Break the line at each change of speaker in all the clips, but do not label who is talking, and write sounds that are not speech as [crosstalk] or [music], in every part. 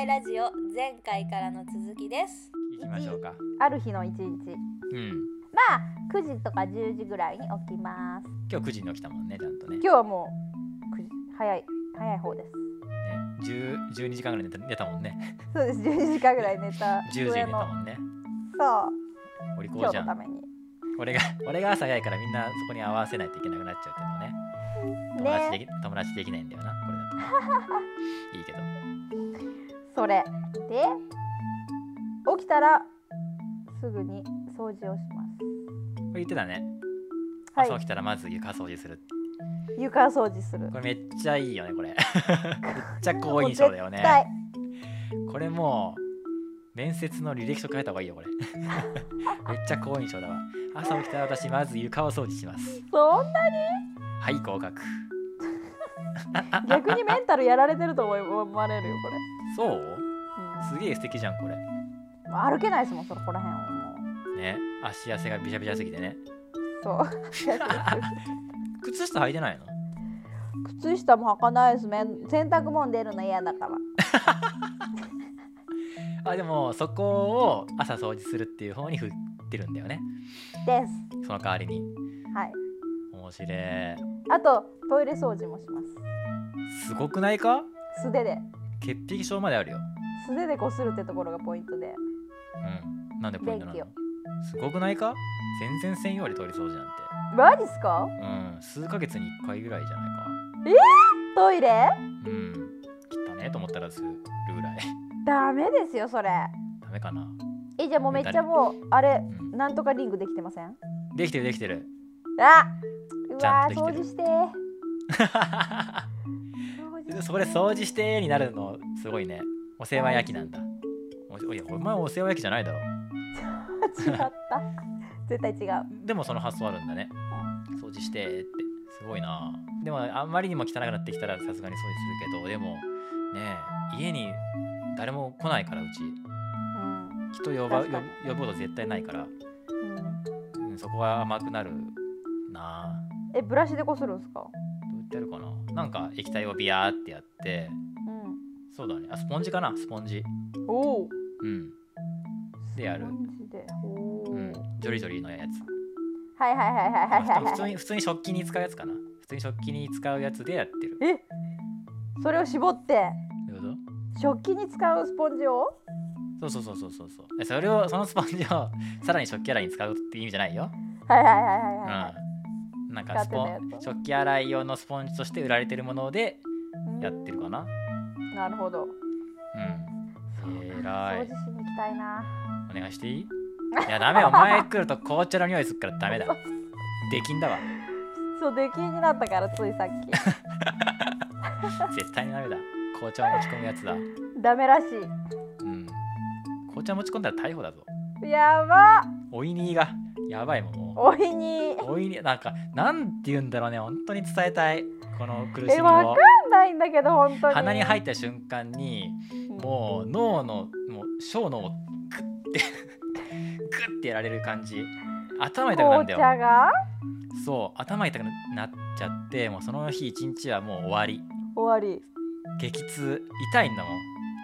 会ラジオ前回からの続きです。
行きましょうか。
ある日の一日。
うん。
まあ9時とか10時ぐらいに起きます。
今日9時に起きたもんねちゃんとね。
今日はもう9時早い早い方です。
ね10 12時間ぐらい寝た寝たもんね。
そうです12時間ぐらい寝た。[laughs]
10時に寝たもんね。
そう。
お利口
今
じゃん。
日のために。
俺が俺が朝早いからみんなそこに合わせないといけなくなっちゃうっていうのね。友達で
ね
き友達できないんだよなこれだと。いいけど
それ。で起きたらすぐに掃除をします。
これ言ってたね、
はい。
朝起きたらまず床掃除する。
床掃除する。
これめっちゃいいよねこれ。[laughs] めっちゃ好印象だよね。これもう面接の履歴書書いた方がいいよこれ。[laughs] めっちゃ好印象だわ。朝起きたら私まず床を掃除します。
そんな
はい合格。[laughs]
逆にメンタルやられてると思われるよこれ、
そう？
うん。
すげえ素敵じゃんこれ。
歩けないですもんそこら辺はも
ね。足汗がびしゃびしゃすぎてね。
う。[laughs] そう
靴下履いてないの？
靴下も履かないですね。洗濯物出るの嫌だから。[laughs]
あでもそこを朝掃除するっていう方に振ってるんだよね。
です。
その代わりに。
はい。
面白い。
あとトイレ掃除もします。
すごくないか？
素手で
潔癖症まであるよ。
素手でこするってところがポイントで。
うん。なんでポイントなの？
電
すごくないか？全然専用でトイレ掃除なんて。
マジっすか？
うん。数ヶ月に1回ぐらいじゃないか。
トイレ？
うん。汚ねと思ったらするぐらい。[laughs]
ダメですよそれ。
ダメかな。
えじゃあもうめっちゃもうあれ
うん。
なんとかリングできてません？
できてるできてる。
あうわ掃除して [laughs]
それ掃除してになるのすごいね。お世話焼きなんだ。おいやお前お世話焼きじゃないだろ。[laughs]
違った。絶対違う。
でもその発想あるんだね。掃除してって。すごいな。でもあんまりにも汚くなってきたらさすがに掃除するけどでもねえ家に誰も来ないからうち。
うん。
人呼ば呼呼ぶこと絶対ないから、
うん。
うん、そこは甘くなるな。あ
えブラシでこするんですか？
ってやるかな。なんか液体をビヤーってやって。
う
そうだね。あスポンジかな？スポンジ。
ん。おお
うん。でやる。
スポンジで。おお、
うんジョリジョリのやつ。
はいはいはいはいはいはい
普通に普通に食器に使うやつかな。普通に食器に使うやつでやってる。
え？それを絞って。食器に使うスポンジを？
そうそうそうそうそうそう。えそれをそのスポンジを [laughs] さらに食器洗いに使うって意味じゃないよ。
はいはいはいはいはい。
うん。なんかスポン食器洗い用のスポンジとして売られてるもので
うん
やってるかな。
なるほど
うん。えらい。
掃除しに行きたいな
お願いしていい？いやダメお前来ると紅茶の匂いするからダメだ。できんだわ。
そう出禁になったからついさっ [laughs]
絶対にダメだ。紅茶を持ち込むやつだ。
きダメらし
うん。紅茶持ち込んだら逮捕だぞ。
いやば
おいにがやばいもんも
おいに。
う。おいになんかなんて言うんだろうね。本当に伝えたい。この苦しみ
えわか
を。
んないんだけど本当に。
鼻に入った瞬間にもう脳のもう小脳をグッて [laughs] グッてやられる感じ。頭痛くなるん
紅
だよそう頭痛くなっちゃってもうその日一日はもう終わり。
終わり。
激痛。痛いんだも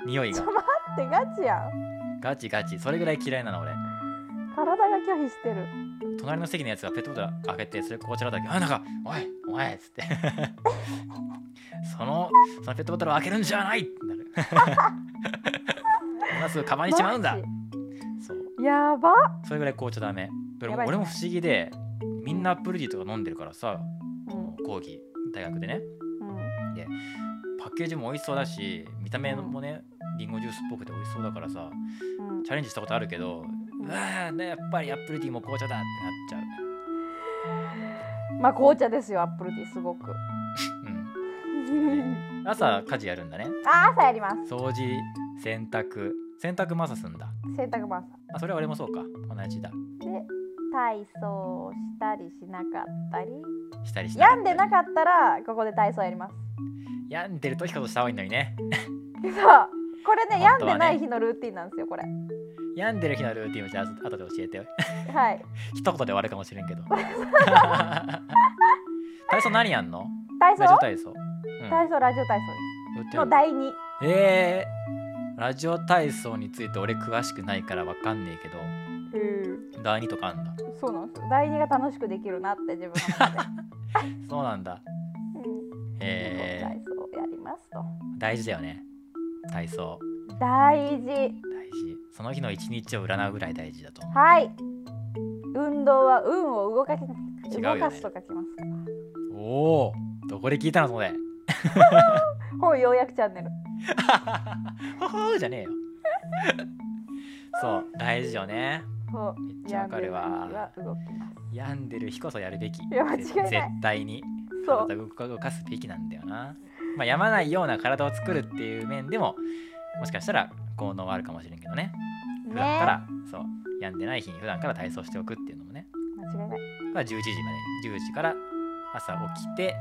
ん。匂いが。
ちょ待ってガチやん。
ガチガチ。それぐらい嫌いなの俺
体が拒否してる。
隣の席のやつがペットボトル開けてそれ紅茶だった時あなんかおいお前っつって。そのそのペットボトルを開けるんじゃない！ってなる。[laughs] 今すぐカバンにしまうんだ。
マ
そう。
ジ？やば。
それぐらい紅茶ダメ。でも俺も不思議でみんなアップルティーとか飲んでるからさ
うん。
講義大学でね。
うん。
パッケージも美味しそうだし見た目もねリンゴジュースっぽくて美味しそうだからさ
うん。
チャレンジしたことあるけどうわーねやっぱりアップルティーも紅茶だってなっちゃう。
まあ紅茶ですよアップルティーすごく。
うん。朝家事やるんだね。
あ朝やります。
掃除洗濯。洗濯も朝すんだ。
洗濯バサ
あそれは俺もそうか。同じだ。
で体操したりしなかったり。
したりし
病んでなかったらここで体操やります。
病んでる時こそした方がいいのにね。
そう。これね。病んでない日のルーティンなんですよこれ
病んでる日のルーティンをじゃあ後で教えて。よ
はい。
一言で終わるかもしれんけど。[laughs] 体操何やんの？
体操？
ラジオ体操、うん、
体操ラジオ体操。の第2
えラジオ体操について俺詳しくないからわかんねえけど。
うん
第2とかあんだ？
そうなんですよ。第二が楽しくできるなって自分の中で、[laughs]
そうなんだ。
うん、
へえ
体操をやりますと。
大事だよね。体操。
大事
その日の一日を占うぐらい大事だと。
はい。運動は運を動かし
違うよね。
動かすと書きます。から
おおどこで聞いたのそれ [laughs]
本要約チャンネル。[laughs]
ほほーじゃねえよ。そう大事よね。
そう。
めっちゃわかるわ。
病んでる
日こそやるべき。
いや間違いない。
絶対に。
そう。
体を動か動かすべきなんだよな。まあ病まないような体を作るっていう面でももしかしたら効能はあるかもしれんけどね。普段から、そう病んでない日に普段から体操しておくっていうのもね。
間違いない、
まあ11時まで10時から朝起きて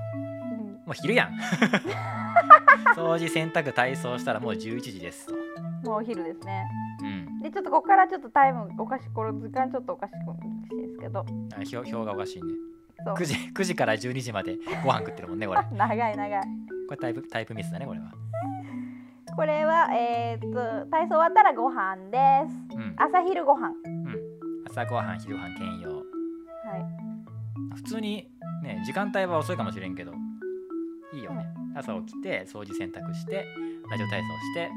うん。
もう昼やん。[laughs] 掃除洗濯体操したらもう11時ですと。
もうお昼ですね。
うん。
でちょっとここからちょっとタイムおかしいこの時間ちょっとおかしいですけど。
あ表表がおかしいね。
そう。
9時 ,9 時から12時までご飯食ってるもんねこれ。こ [laughs]
長い長い。
れタイプタイプミスだねこれは
これはえー、っと体操終わったらご飯です。
うん。
朝昼ご飯。
うん。朝ごはん昼ごはん兼用。
はい。
普通にね時間帯は遅いかもしれんけどいいよね、朝起きて掃除洗濯してラジオ体操して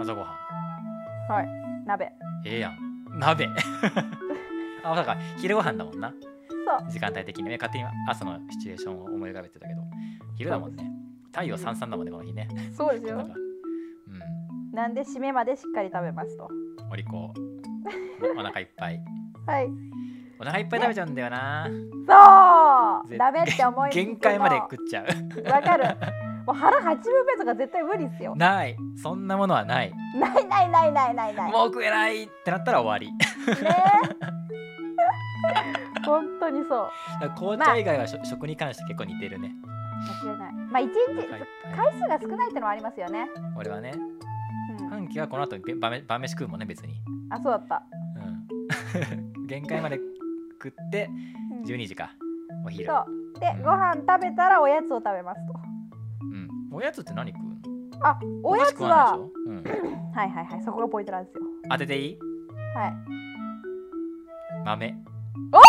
朝ごはん
はい。鍋。
ええやん。鍋。[laughs] あそうか。昼ごはんだもんな。
そう。
時間帯的にね。勝手に朝のシチュエーションを思い浮かべてたけど。昼だもんね。太陽さんさんだもんねこの日ね。
そうですよ
なん
で締めまでしっかり食べますと。
お利口。おお腹いっぱい。
はい。
お腹いっぱい食べちゃうんだよな。ぜ
そう。ダメって思い
限界まで食っちゃう。
わかる。もう腹8分目とか絶対無理っすよ。
ない。そんなものはない。
ないないないないないない。
もう食えないってなったら終わり。
ね。本当にそう。
紅茶以外はしょ食に関して結構似てるね。
間違いない。まあ一日回数が少ないってのはありますよね、
俺はね。
うん、
半期はこの後べ晩飯晩飯食うもんね別に。
あそうだった、
うん。[laughs] 限界まで食って
うん。
12時かお昼。
そう。でご飯食べたらおやつを食べますと。
うん、おやつって何食うの？
あおやつは
ないでしょ、うん、[coughs]
はいはいはいそこがポイントなんですよ。
当てていい？
はい。
豆。
お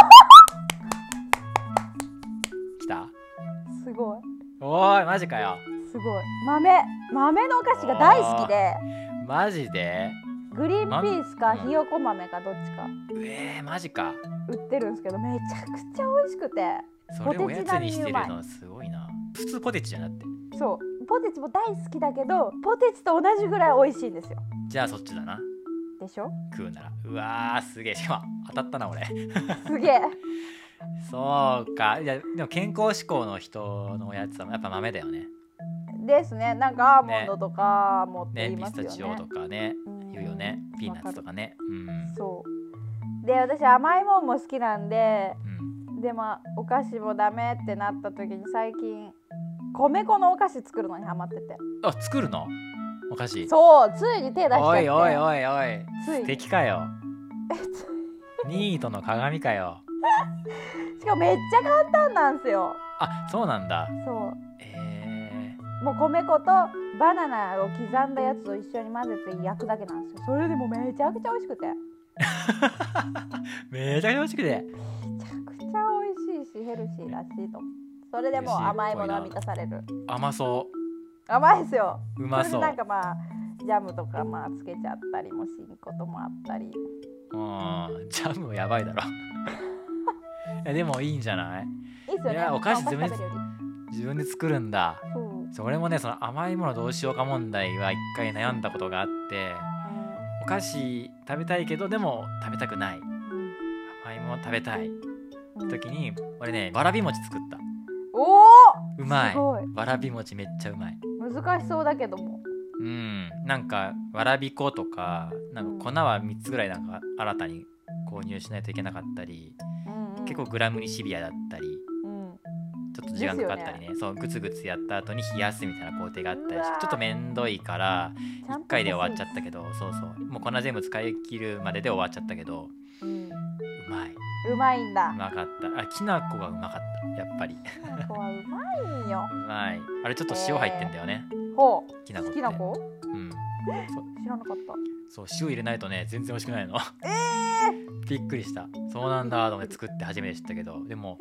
きた？
すごい。
おーいマジかよ。
すごい。豆。豆のお菓子が大好きで
マジで？
グリーンピースか
豆
ひよこ豆かどっちか。
えー、マジか。
売ってるんですけどめちゃくちゃ美味しくて。
それおやつにしてるの？すごいな。普通ポテチじゃなって。
そう。ポテチも大好きだけどポテチと同じぐらい美味しいんですよ。
じゃあそっちだな。
でしょ？
食うなら。うわーすげえ。しかも当たったな俺。
すげえ。[laughs]
そうか。いやでも健康志向の人のおやつはやっぱ豆だよね
ですね。なんかアーモンドとかもっていますよね。
スタチオとかね。
うん。
言うよね。ピーナッツとかね。うん。
そう。で私甘いもんも好きなんで
うん。
でもお菓子もダメってなった時に最近米粉のお菓子作るのにハマってて。
あ作るの？お菓子？
そう。ついに手出しちゃって。
おいおいおいおい。素敵かよ。ニートの鏡かよ。[laughs]
しかもめっちゃ簡単なんですよ。
あそうなんだ。
そ
え
うもう米粉とバナナを刻んだやつを一緒に混ぜて焼くだけなんですよ。それでもめちゃくちゃ美味しくて。
ー、[laughs] めちゃくちゃ美味しくて。
めちゃくちゃ美味しいしヘルシーだしと。それでもう甘いものは満たされる。
甘そ
甘いですよ。
ううまそう。
なんかまあジャムとかまあつけちゃったりもしんこともあったり。
うん。ジャムやばいだろ。[laughs] いやでもいいんじゃない？
いいっすよね。
お菓子
まあ
自分で自分で作るんだ。
う
それもねその甘いものどうしようか問題は一回悩んだことがあってお菓子食べたいけどでも食べたくない。
うん
甘いもの食べたい。
うん
時に俺ねわらび餅作った。
おお
うまい。わらび餅めっちゃうまい。
難しそうだけども。
うん。なんかわらび粉とかなんか粉は3つぐらいなんか新たに購入しないといけなかったり、
うんうん。
結構グラムにシビアだったり
うん
ちょっと時間かかったりね。そうグツグツやった後に冷やすみたいな工程があったりしてちょっとめんどいから
ちゃんと
1回で終わっちゃったけどそうそう。もう粉全部使い切るまでで終わっちゃったけど
うん。
うまい。う
うまいんだ。
うまかった。あきな粉がうまかった。やっぱり。
ここはうまいんよ。[laughs]
うまい。あれちょっと塩入ってんだよね。
ほう。
きな粉
きな子？
うん
知らなかっ
そう塩入れないとね全然美味しくないの。
たえ
びっくりした。そうなんだと思って作って初めて知ったけど。でも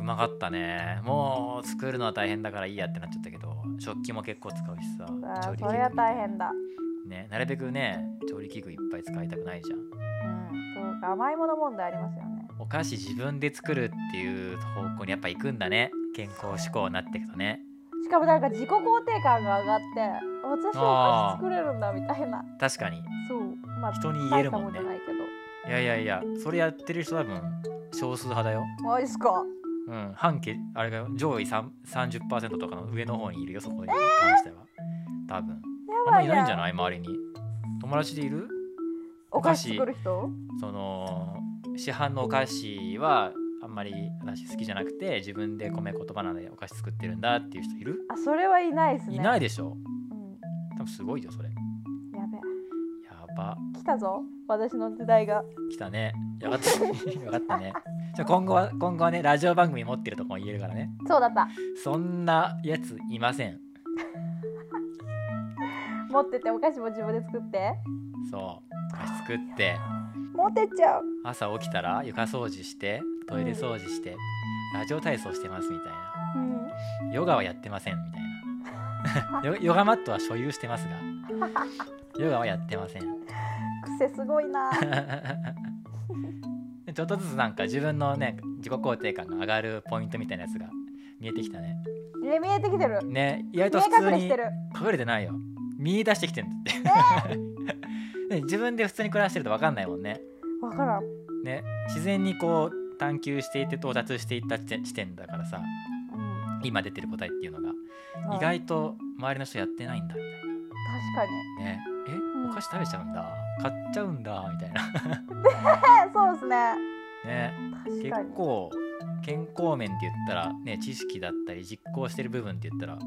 うまかったね。もう作るのは大変だからいいやってなっちゃったけど食器も結構使うしさ
ー、あ
調理器具
ーそれは大変だ。
ねなるべくね調理器具いっぱい使いたくないじゃん。
うんそうか甘いもの問題ありますよね。
お菓子自分で作るっていう方向にやっぱ行くんだね。健康志向になっていくとね。
しかもなんか自己肯定感が上がって私はお菓子作れるんだみたいな。
確かに。
そう。まあ
人に言えるもんね。
い
やいやいやそれやってる人多分少数派だよ。
マジっすか。
うん。半径あれが上位3 30%とかの上の方にいるよそこに。関しては。多分。あんまりいないんじゃ
い
ない？周りに。友達でいる？
お菓子作る人？
その市販のお菓子はあんまり私好きじゃなくて自分で米言葉なんでお菓子作ってるんだっていう人いる？
あそれはいないですね。
いないでしょ。
うん
多分すごいよそれ。
やべ。
やば。
来たぞ。私の時代が。
来たね。よかった。[laughs] よかったね。じゃあ今後は今後はねラジオ番組持ってるとこも言えるからね。
そうだった。
そんなやついません。[laughs]
持っててお菓子も自分で作って。
そう。お菓子作って。
持ってっちゃう。
朝起きたら床掃除してトイレ掃除して、ラジオ体操してますみたいな。
うん。
ヨガはやってませんみたいなヨヨガマットは所有してますが。ヨガはやってません。[laughs]
癖すごいな。
で [laughs] ちょっとずつなんか自分のね自己肯定感が上がるポイントみたいなやつが見えてきたね。
え見えてきてる。
ね意外と普通に
隠れして
ないよ。見出してきてんだって、[laughs] ね。自分で普通に暮らしてると分かんないもんね。
わからん、
ね自然にこう探求していって到達していった地点だからさ。
うん、
今出てる答えっていうのが。
はい。
意外と周りの人やってないんだ。みたい
確かに。
なね。え？
うん。
お菓子食べちゃうんだ。買っちゃうんだみたいな。[laughs]
えそうですね。
ね。結構健康面って言ったらね知識だったり実行してる部分って言ったら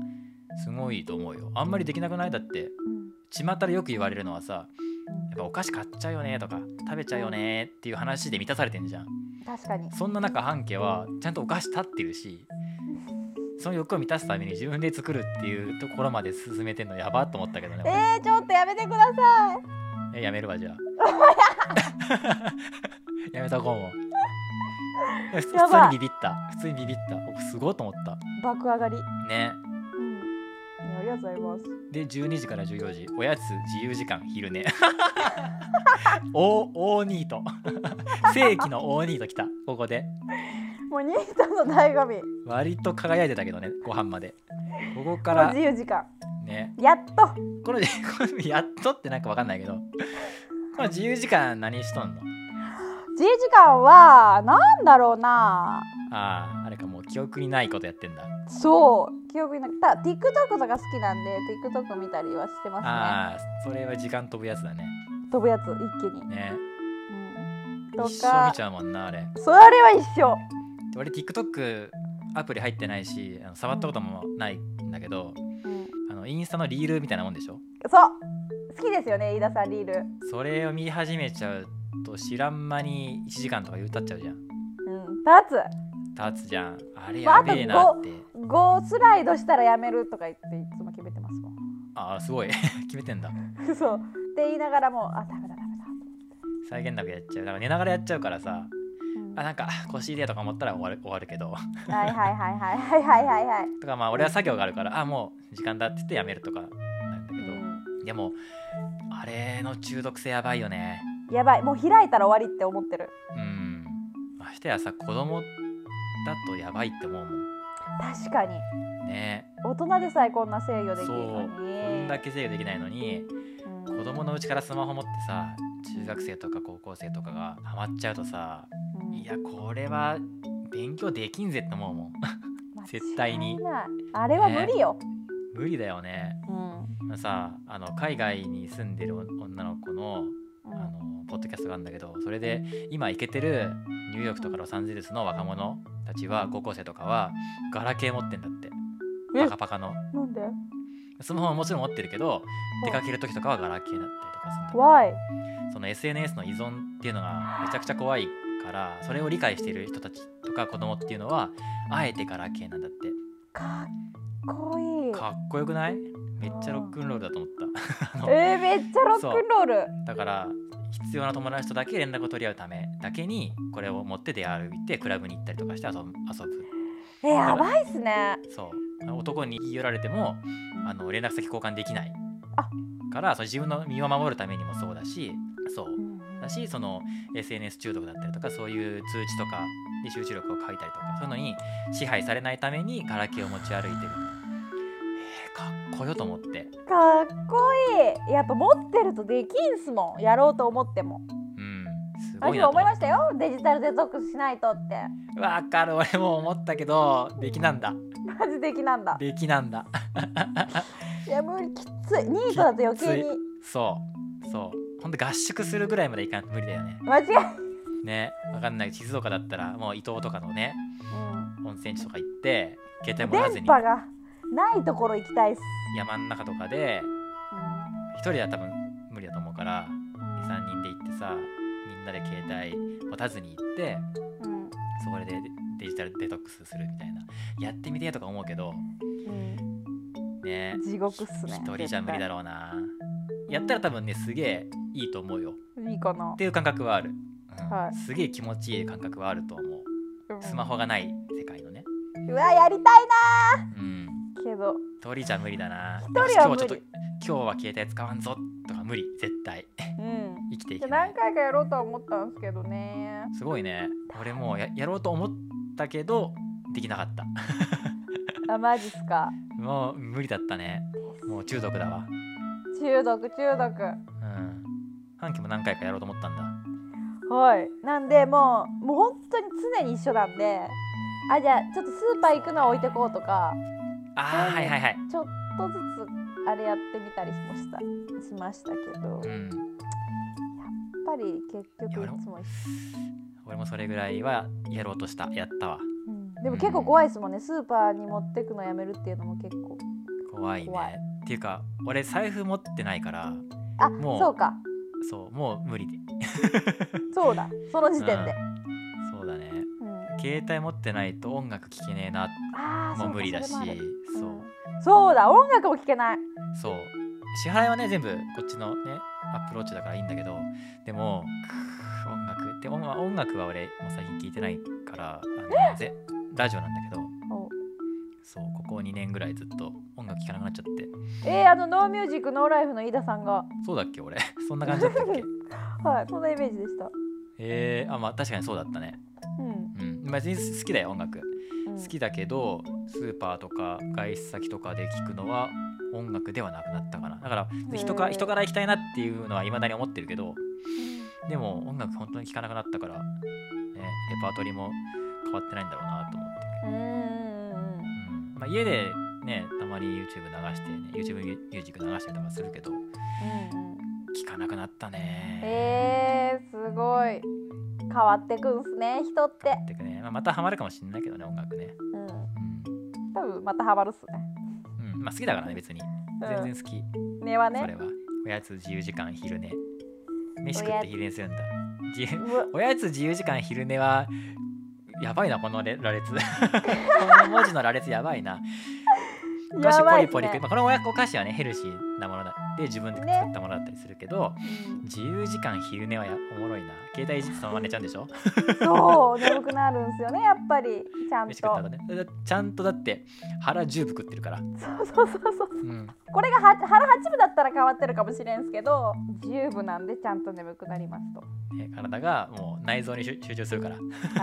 すごいと思うよ。あんまりできなくない？だって
うん。
巷でよく言われるのはさやっぱお菓子買っちゃうよねとか食べちゃうよねっていう話で満たされてんじゃん。
確かに。
そんな中半家はちゃんとお菓子立ってるしその欲を満たすために自分で作るっていうところまで進めてんのやばっと思ったけどね。俺
えー、ちょっとやめてください。
えやめるわじゃあ。[laughs] やめとこうもう。普通にビビった。普通にビビった。僕すごいと思った。
爆上がり。
ね。
うん。ありがとうございます。
で12時から14時。おやつ自由時間昼寝。[laughs] 大大ニート。[laughs] 正規の大ニート来た。ここで
もうニートの醍醐味。
割と輝いてたけどねご飯まで。ここから
自由時間。
ね。
やっと。
このこの [laughs] やっとってなんかわかんないけど。この自由時間何しとんの？
自由時間はなんだろうな。
あああれかもう記憶にないことやってんだ。
そう。記憶になた TikTok とか好きなんで TikTok 見たりはしてますね。
ああそれは時間飛ぶやつだね。
飛ぶやつ一気に、
ね。
うん、と
一生
か
見ちゃうもんなあれ。
それは一緒
俺 TikTok アプリ入ってないしあの触ったこともないんだけど、
うん。
あのインスタのリールみたいなもんでしょ？
そう。好きですよね飯田さんリール。
それを見始めちゃうと知らん間に1時間とか歌っちゃうじゃん。
うん。立
経つじゃん。あれ
まあ
やべえなって。
つ5スライドしたらやめるとか言っていつも決めてますもん。
ああすごい。[laughs] 決めてんだ。[laughs]
そう。って言いながらもあダメだダメだ。
再現なくやっちゃう。だから寝ながらやっちゃうからさ。
うん
あなんか腰入れとか思ったら終わる終わるけど。
はいはいはいはい。はいはいはいはい。
とかまあ俺は作業があるからあもう時間だって言ってやめるとかなんだけど、
うん。
でもあれの中毒性やばいよね。
やばい。もう開いたら終わりって思ってる。
うん。ましてやさ子供だとやばいって思うもん。
確かに。
ね。
大人でさえこんな制御できるのに。
こんだけ制御できないのに。
うん
子供のうちからスマホ持ってさ中学生とか高校生とかがハマっちゃうとさ
うん
いやこれは勉強できんぜって思うもん。絶対に。
あれは無理よ、
無理だよね。
うん。
さあの海外に住んでる女の子の
うん。
あのポッドキャストがあるんだけどそれで今行けてるニューヨークとかロサンゼルスの若者たちは高校生とかはガラケー持ってんだって。
え？
パカパカの。
なんで？
スマホももちろん持ってるけど出かける時とかはガラケーだったりとかする。んだ
Why?
その SNS の依存っていうのがめちゃくちゃ怖いからそれを理解している人たちとか子供っていうのはあえてガラケーなんだって。
かっこいい。
かっこよくない？めっちゃロックンロールだと思った。[laughs]
えー、めっちゃロックンロール。
だから必要な友達とだけ連絡を取り合うためだけにこれを持って出歩いてクラブに行ったりとかして遊ぶ。遊ぶ。
えやばいっすね。
そう男に言い寄られてもあの連絡先交換できない。
あ。
からその自分の身を守るためにもそうだしそう。だしその SNS 中毒だったりとかそういう通知とかで集中力を書いたりとかそういうのに支配されないためにガラケーを持ち歩いてる。えー、かっこよと思って。
かっこいい。やっぱ持ってるとできんすもん。やろうと思っても。
うんすごい
私
なと思
いましてたよ。デジタルデトックスしないとって。
わかる。俺も思ったけどできなんだ。
マジ的なんだ。
できなんだ。
いや無理。きっつい。ニートだと余計に。
そう。そう。ほんと合宿するぐらいまでいかん。と無理だよね。
間違い、
ね。わかんない。静岡だったらもう伊東とかのね
うん、
温泉地とか行って携帯持たずに。
電波がないところ行きたいっす、
山ん中とかで一人は多分無理だと思うから
うん
23人で行ってさなで携帯持たずに行って
うん
そこでデデジタルデトックスするみたいな。やってみてとか思うけど
うん。
ね
地獄っすね
一人じゃ無理だろうな。やったら多分ねすげえいいと思うよ。
いいかな。
っていう感覚はある、うん。
はい。
すげえ気持ちいい感覚はあると思う。スマホがない世界のね。
うわやりたい
うん。
なけど。
一人じゃ無理だな。
一人は無理。
今日ちょっと今日は携帯使わんぞとか無理。絶対。
うん。
生きていけない。
何回かやろうとは思ったんですけどね。
すごいね。俺もうややろうと思ったけどできなかった。
あマジっすか。
もう無理だったね。もう中毒だわ。
中毒中毒。
うん。半期も何回かやろうと思ったんだ。
はい。なんでもうもう本当に常に一緒なんで。あじゃあちょっとスーパー行くのは置いてこうとか
あーはいはいはい。
ちょっとずつあれやってみたりしましたしましたけど、やっ
うん
ぱり結局いつも
俺もそれぐらいはやろうとしたやったわ。
うん。でも結構怖いですもんね。スーパーに持ってくのやめるっていうのも結構
怖いね。
怖い。
っていうか俺財布持ってないから
あ
もう
そうか。
そうもう無理で。
そうだ。その時点で、
携帯持ってないと音楽聴けねえなもう無理だし
そ
う
うんそう。だ音楽も聴けない。
そう。支払いはね全部こっちのねアップローチだからいいんだけどでも音楽。って音楽音楽は俺もう最近聞いてないからあのぜラジオなんだけど
お
そうここ2年ぐらいずっと音楽聴かなくなっちゃって。
えー、あのノーミュージックノーライフの飯田さんが。
そうだっけ俺。[laughs] そんな感じだったっけ？[laughs]
はいそんなイメージでした。
えー、あまあ確かにそうだったね。
うん、
うん別に好きだよ音楽。
うん、
好きだけどスーパーとか外出先とかで聴くのは音楽ではなくなったかな。だから人か人から行きたいなっていうのはいまだに思ってるけどでも音楽本当に聴かなくなったから、ね、レパートリーも変わってないんだろうなと思って、
うん
まあ、家でねたまに YouTube 流して、ね、YouTube ミュージック流したりとかするけど
うん
かなくなったね。
えー、すごい。変わってくんすね人って。
ってくね、まあ、またハマるかもしれないけどね音楽ね。
うん。
うん、
多分またハマるっすね。
うん、まあ好きだからね別に。全然好き、
根はね。
それは。おやつ自由時間昼寝。飯食って昼寝するんだ。[laughs] おやつ自由時間昼寝はやばいなこのれ羅列。[laughs] この文字の羅列やばいな。お菓子ポリポリ食い、まあ、このお菓子はねヘルシーなものだ。で自分で作ったものだったりするけど、
うん。
自由時間昼寝はやおもろいな。携帯いじってそのまま寝ちゃうんでしょ？
そう眠くなるんすよねやっぱり。ちゃんと。
ね。だちゃんとだって腹10分食ってるから、
そうそうそうそう
う。ん、
これがは腹八分だったら変わってるかもしれんすけど十分なんでちゃんと眠くなりますと。
ね体がもう内臓に集集中するから。
は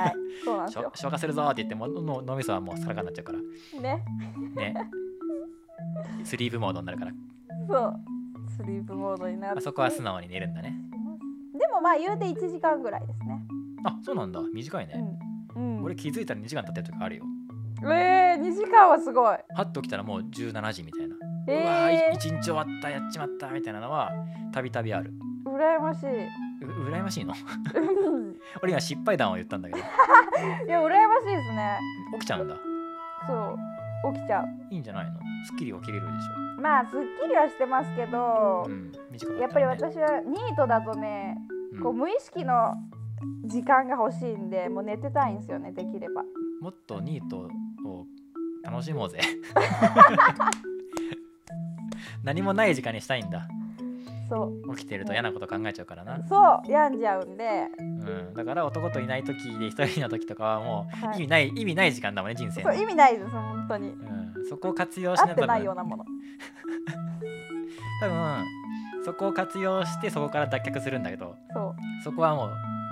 いそうなんですよ。
消化するぞーって言ってもの脳みそはもうサラカになっちゃうから。
ね。
ね。スリープモードになるから、
そう。スリープモードになって。
あそこは素直に寝るんだね。
でもまあ言うて1時間ぐらいですね。
あそうなんだ。短いね、
うん、うん、
俺気づいたら2時間経ってる時あるよ。
えー、2時間はすごい。
はっと起きたらもう17時みたいな、うわ
え
ー一日終わったやっちまったみたいなのはたびたびある。
ー、羨ましい。
う羨ましいの？
うん。[laughs]
俺今失敗談を言ったんだけど。[laughs]
いや、羨ましいですね。
起きちゃうんだ。
そう、起きちゃう。
いいんじゃないの？すっきり起きれるでし
まあ、すっきりはしてますけど
ょ、うん短か
やっぱり私はニートだとね、
うん。
こう無意識の時間が欲しいんで、もう寝てたいんですよね、できれば。
もっとニートを楽しもうぜ。[laughs] 何もない時間にしたいんだ
そう。
起きてると嫌なこと考えちゃうからな、
そう。病んじゃうんで。
うん、だから男といない時で一人の時とかはもう
はい。
意味ない、意味ない時間だもんね人生の。
そう意味ないです本当に。
うん、そこを活用し
合って
ない
ようなもの。[laughs]
多分そこを活用してそこから脱却するんだけど
そう。
そこはもう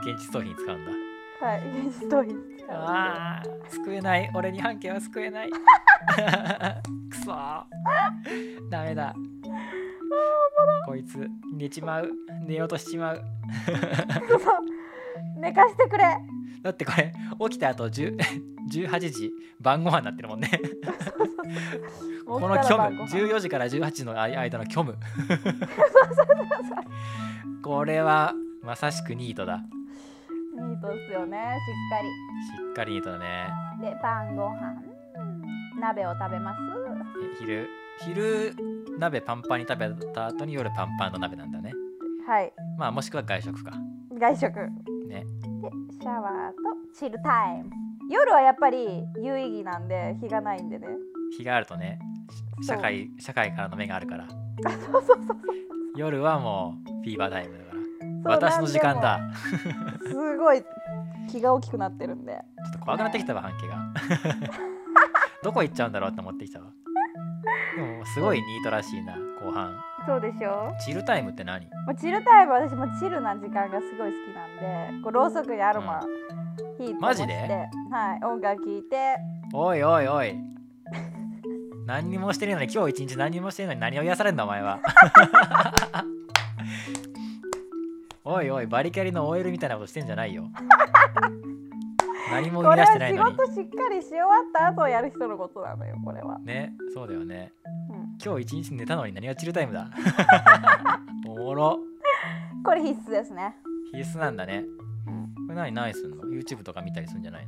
現実逃避に使うんだ。
はい現実逃避
あー救えない。俺に半径は救えない。[laughs] [laughs] くそー。ダメだこいつ寝ちまう。寝ようとしちまう。
寝かしてくれ。
だってこれ起きた後10 18 [laughs] 時晩ご飯になってるもんね。この虚無。
起きたら晩ご飯。
14時から18時の間の虚無。これはまさしくニートだ。
ニートですよねしっかり。
しっかりニートだね。
で晩ご飯。鍋を食べます。
え昼昼鍋パンパンに食べた後に夜パンパンの鍋なんだね。
はい。
まあもしくは外食か。
外食。
ね。
でシャワーとチルタイム。夜はやっぱり有意義なんで日がないんでね。
日があるとね社会社会からの目があるから。
あそうそうそう。
夜はもうフィーバータイムだから。
そう
私の時間だ。
すごい気が大きくなってるんで。
ちょっと怖くなってきたわ半径が。[laughs] どこ行っちゃうんだろうって思ってきたわ [laughs] でもすごいニートらしいな後半。
そうでしょ？
チルタイムって何？
もうチルタイム私もチルな時間がすごい好きなんでこうろうそくにアロマ火と
マジで？
はい音楽聴いて。
おいおいおい。何にもしてねえのに今日一日何にもしてねえのに何を癒されんだお前は。[laughs] おいおいバリキャリの OL みたいなことしてんじゃないよ [laughs] 何も生み出
これは
してないのに。
仕事しっかりし終わった後やる人のことなのよこれは、
ねそうだよね。
うん、
今日一日寝たのに何がチルタイムだ？[laughs] おもろ。
これ必須ですね、
必須なんだね。
うん、
これ何何すんの？YouTube とか見たりするんじゃない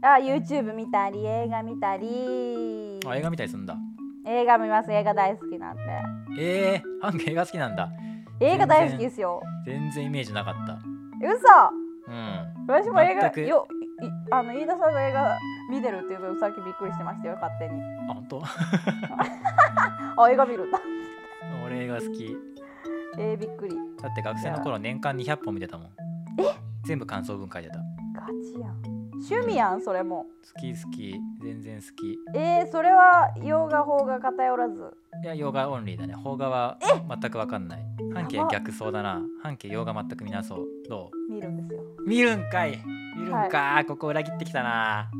あ YouTube 見たり映画見たり。
のあ映画見たりすんだ。
映画見ます。映画大好きなんで。
えー、ハン映画好きなんだ。
映画大好きですよ。
全然イメージなかった。
嘘！
うん。
私も映画よいあの飯田さんが映画見てるっていうのをさっきびっくりしてましたよ勝手に。
あ本当？[laughs]
あ映画見るんだ。
俺映画好き。
えー、びっくり。
だって学生の頃年間200本見てたもん。全部感想文書いてた。
ガチやん。趣味やんそれも。
好き好き。全然好き。
えー、それは洋画法が偏らず。
いや洋画オンリーだね。邦画は全く分かんない。半径逆そうだな。半径洋画全く見なそう。ど
見るんですよ。
う見るんかい見るんか、ここ裏切ってきたな。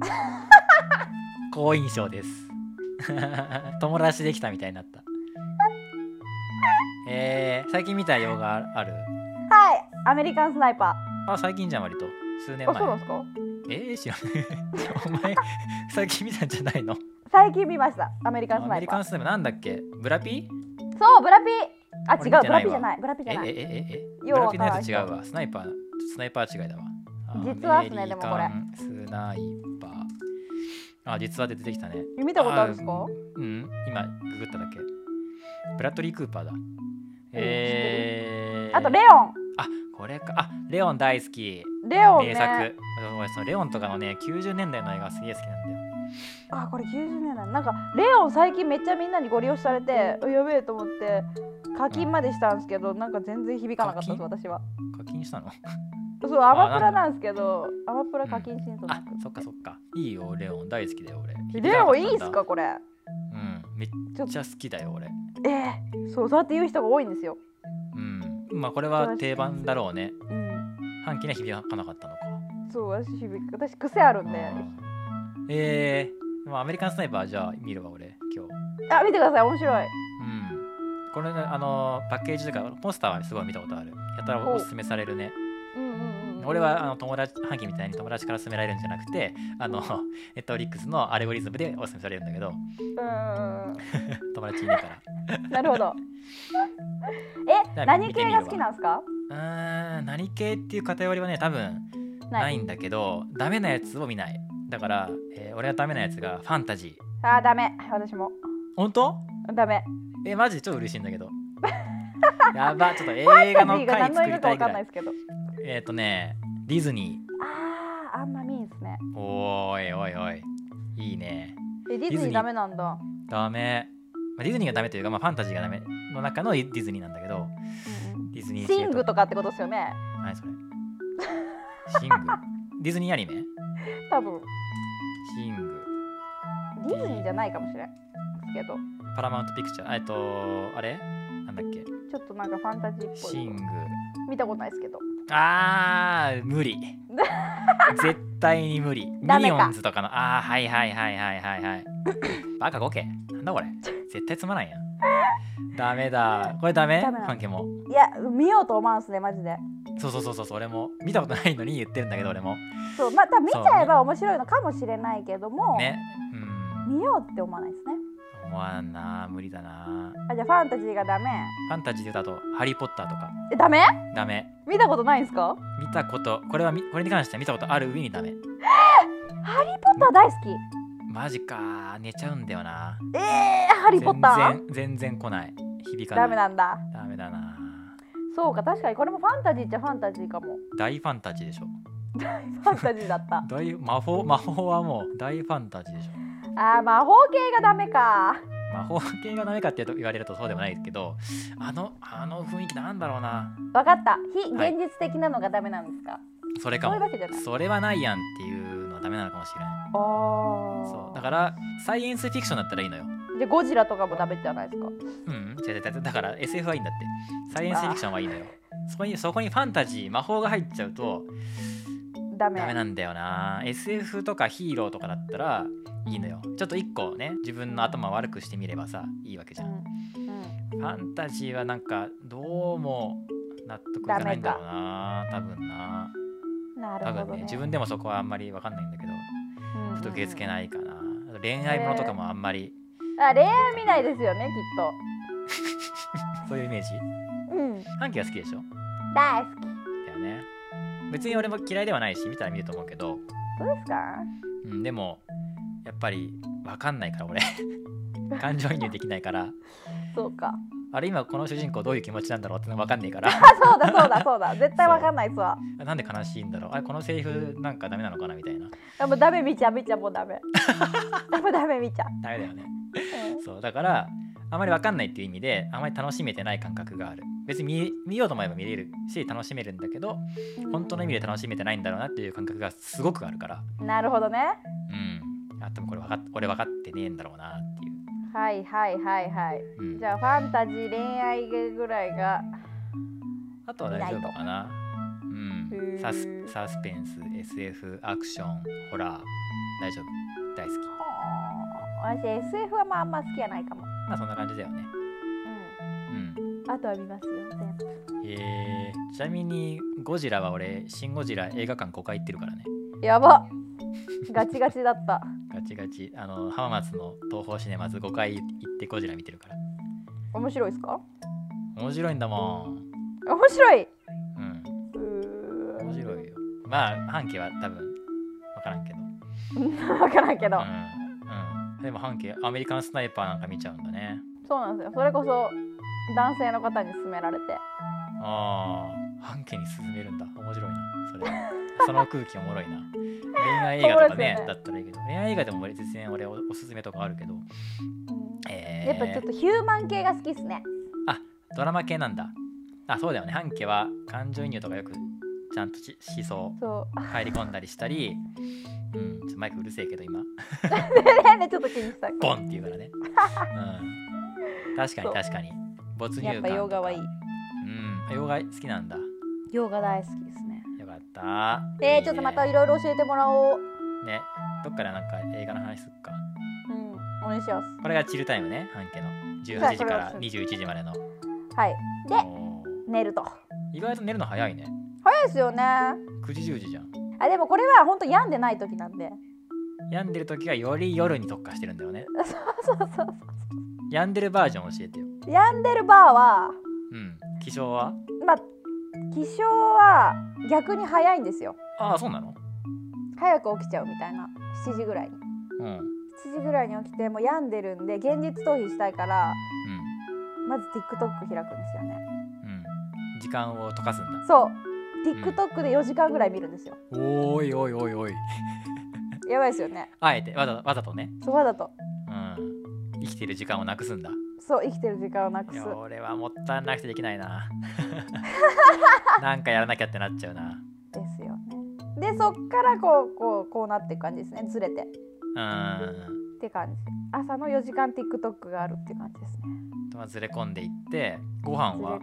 好印象です。[laughs] 友達できたみたいになった。えー、最近見た洋画ある？
はい。アメリカンスナイパ
あ最近じゃん割と。数年
ーあそうな
前
んですか？
えー、知らない。お前最近見たんじゃないの？
最近見ました。アメリカンス
ア
ナイパー。
メリカンスナイパーなんだっけ？ブラピ？
そうブラピ。あ違う。ブラピじゃない。ブラピじ
ええ
ゃない。
えええブ
よう
ラピのやつ違うわ。スナイパースナイパー違いだわ
実はっすねでもこれ。
スナイパー。あ実はで出てきたね。
見たことあるんですか？
うん今ググっただけ。ブラッドリー・クーパーだ。えー、
あとレオン。
あこれか。あレオン大好き。
レオンね。
名作、俺そのレオンとかのね90年代の映画すげえ好きなんだよ。
あこれ90年代。なんかレオン最近めっちゃみんなにご利用されてやべえと思って課金までしたんですけど、なんか全然響かなかったです
課
私は。
課金したの？
そうアマプラなんですけどアマプラ課金しんとな
あそっかそっか。いいよレオン。大好きだよ俺。
レオンいいっす
響か
これ。
うんめっちゃ好きだよ俺。
えー、そうそうやって言う人が多いんですよ。
うん。まあこれは定番だろうね。
うん。
半期には響かなかったのか。
そう私響く。私癖あるんで。
うん。えー、でもアメリカンスナイパーじゃあ見るわ俺今日。
あ見てください。面白い。
うん。これねあのパッケージとかポスターはすごい見たことある。やたらおすすめされるね。
うんうんうん
俺はあの友達半期みたいに友達から勧められるんじゃなくてあのネットフリックスのアルゴリズムでおすすめされるんだけど。
うんうん [laughs]
友達いないから。
う [laughs] んなるほど。え何系が好きなんですか？
う。ーん何系っていう偏りはね多分ない。んだけどダメなやつを見ない。だから、えー俺がダメなやつがファンタジー。
あーダメ。私も。
本当？
ダメ。
えマジで超嬉しいんだけど。[laughs] やばちょっと映画の回作りたいぐらい。
かんないですけど
えっ、とねディズニ
あーあんま見んすね。
ーおーいおいおい。いいね。
えディ
ズニー
ダメなんだ。
ダメ。まあ、ディズニーがダメというか、まあ、ファンタジーがダメの中のディズニーなんだけどディズニー
シングと
か
かってことですよね。
何それ。シング。[laughs] ディズニーアニメ？
多分。
シング。
ディズニーじゃないかもしれないですけど。
パラマウントピクチャーえっとあれ？なんだっけ？
ちょっとなんかファンタジーっぽい
シング。
見たことないですけど
あー無理。[laughs] 絶対に無理。ミニオンズとかの。あーはいはいはいはいはいはい。バカゴケ。なんだこれ。絶対つまらんやん。ダメだ。これダメ？関係も。
いや見ようと思うんすねマジで。
そうそうそうそう俺も。見たことないのに言ってるんだけど俺も。
そうまあ多分見ちゃえば面白いのかもしれないけども、
ね。うん。
見ようって思わないですね。
思わんな。無理だな。
あじゃあファンタジーがダメ。
ファンタジーで言うとハリー・ポッターとか。
えダメ？
ダメ。
見たことないんですか？
見たこと。これはみこれに関しては見たことある上にダメ。[gasps]
ハリー・ポッター大好き。
マジか。寝ちゃうんだよな。
えー、ハリー・ポッター？
全然全然来ない。響かない。
ダメなんだ。
ダメだな。
そうか確かにこれもファンタジーっちゃファンタジーかも。
大ファンタジーでしょ。[laughs]
ファンタジーだった。
大魔法魔法はもう大ファンタジーでしょ
あー魔法系がダメか。
魔法系がダメかって言われるとそうでもないけどあのあの雰囲気なんだろうな。
わかった。非
はい。
現実的なのがダメなんですか、
それかも。
そういうわけじゃない。
それはないやんっていうのはダメなのかもしれない。そう。だからサイエンスフィクションだったらいいのよ。
じゃあゴジラとかもダメじゃないですか？
うん。違う違うだから SF はいいんだって。サイエンスフィクションはいいのよ。そこにそこにファンタジー魔法が入っちゃうと
ダメ。
ダメなんだよな。SF とかヒーローとかだったらいいのよ。ちょっと一個ね自分の頭悪くしてみればさいいわけじゃん、
うん。うん。
ファンタジーはなんかどうも納得いかないんだろうな多分な。多分ね
なるほどね。
自分でもそこはあんまり分かんないんだけど
うん。うんうん
ちょっと受け付けないかな。恋愛ものとかもあんまり
あ恋愛見ないですよねきっ [laughs]
そういうイメージ？
とうん。
半期は好きでしょ？
大好き。
だよね別に俺も嫌いではないし見たら見ると思うけど、
そうですか
うん、でもやっぱり分かんないから俺。感情移入できないから。
そうか。
あれ今この主人公どういう気持ちなんだろうっての分かんないから。
あそうだそうだそうだ。絶対わかんないっすわ。
なんで悲しいんだろう。あれこのセリフなんかダメなのかなみたいな。
あもうダメ見ちゃう見ちゃうもうダメ。もうダメ見ちゃう、
ダメだよね。
うん。
そう。だからあまり分かんないっていう意味であまり楽しめてない感覚がある別に見見ようと思えば見れるし楽しめるんだけど本当の意味で楽しめてないんだろうなっていう感覚がすごくあるから。
なるほどね。
うん。あでもこれ分かっ俺分かってねえんだろうなっていう、
はいはいはいはい。
うん。
じ、ゃあファンタジー恋愛ぐらいが
あとは大丈夫かな。うん。サスサスペンス SF アクションホラー。大丈夫。大好き。
私 SF はまああんま好きじゃないかも。
まあそんな感じだよね。
う
うん
んあとは見ますよ全部。
えー、ちなみにゴジラは俺シン・ゴジラ映画館5回行ってるからね。
やば。ガチガチだった。[laughs]
ガチガチ。あの浜松の東宝シネマズ5回行ってゴジラ見てるから。
面白いですか？
面白いんだもん。
面白い。
うん。面白いよ。まあ半径は多分分からんけど。[laughs]
ん分からんけど、
うん、うん、でも半径アメリカンスナイパーなんか見ちゃうんだね。
そうなんですよ。それこそ男性の方に勧められて。
ああ半径に進めるんだ。面白いなそれ [laughs] その空気おもろいな。恋愛映画とかね
ね
だったらいいけど。恋愛映画でも全然俺おおすすめとかあるけど。
うん。
えー、
やっぱちょっとヒューマン系が好きっすね。
ドラマ系なんだ。あそうだよね。半家は感情移入とかよくちゃんとししそう
そう。
入り込んだりしたり。うんちょマイクうるせえけど今。[laughs]
ねちょっと気にした。
ボンって言うからね、[laughs] うん、確かに確かに没入感
やっぱ洋画はいい。
うん。洋画好きなんだ。
洋画大好きですね。
よかった。
えー、
いいね。
ちょっとまたいろいろ教えてもらおう。
ね。どっからなんか映画の話すっか。
うん。お願いします。
これがチルタイムね半家の。18時から21時までの。
はい。で
おー。
寝ると。
意外と寝るの早いね。
早いですよね。あ
9時10時じゃん。
でもこれは本当病んでない時なんで。
病んでる時はより夜に特化してるんだよね。[laughs]
そうそうそう。
病んでるバージョン教えてよ
病んでるバーは
うん。起床は？
まあ起床は逆に早いんですよ。
ああそうなの？
早く起きちゃうみたいな。7時ぐらいに。
うん。うん
7時ぐらいに起きてもう病んでるんで現実逃避したいからまず TikTok 開くんですよね。
うん。時間を溶かすんだ。
そう。TikTok で4時間ぐらい見るんですよ、
おーいおいおいおい。
やばいですよね。
あえてわざわざとね。
そばだと。
うん。生きてる時間をなくすんだ
そう生きてる時間をなくす。
俺はもったいなくてできないな。[laughs] なんかやらなきゃってなっちゃうな。
ですよね。でそっからこうこうこうなっていく感じですね。ずれて。っ
うん。
て感じ。朝の4時間 TikTok があるっていう感じですね。
まあずれ込んでいってご飯は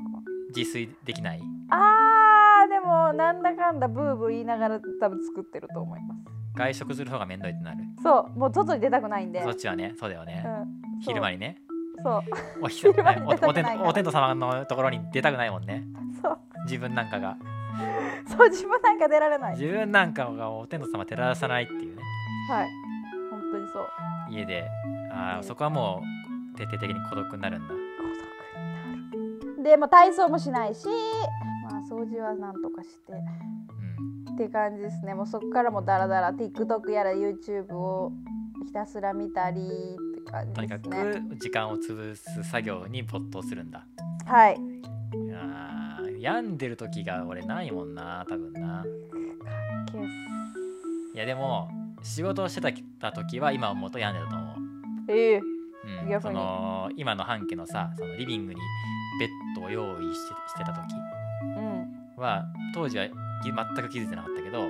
自炊できない？
あーでもなんだかんだブーブー言いながら多分作ってると思います。
外食する方が面倒いってなる。
そうもう外に出たくないんで。
そっちはねそうだよね、
うん。
昼間にね
そう。
おひ
昼間に
おお天
出たくないから
お天道様のところに出たくないもんね。
そう。
自分なんかが。
そう自分なんか出られない。
自分なんかがお天道様照らさないっていうね。
はい。本当にそう。
家で。あそこはもう徹底的に孤独になるんだ。
孤独になる。でも体操もしないしまあ掃除はなんとかして。
うん。
って感じですね。もうそこからもダラダラ。TikTok やら YouTube をひたすら見たりって感
とにかく時間を潰す作業に没頭するんだ。
はい。
いやー病んでる時が俺ないもんな多分な。
ケー。
いやでも仕事をしてた時は今思うと病んでたと思う。
スええ
うん、その今の半家のさそのリビングにベッドを用意してしてた時
うん。
は当時はぎ全く気づいてなかったけど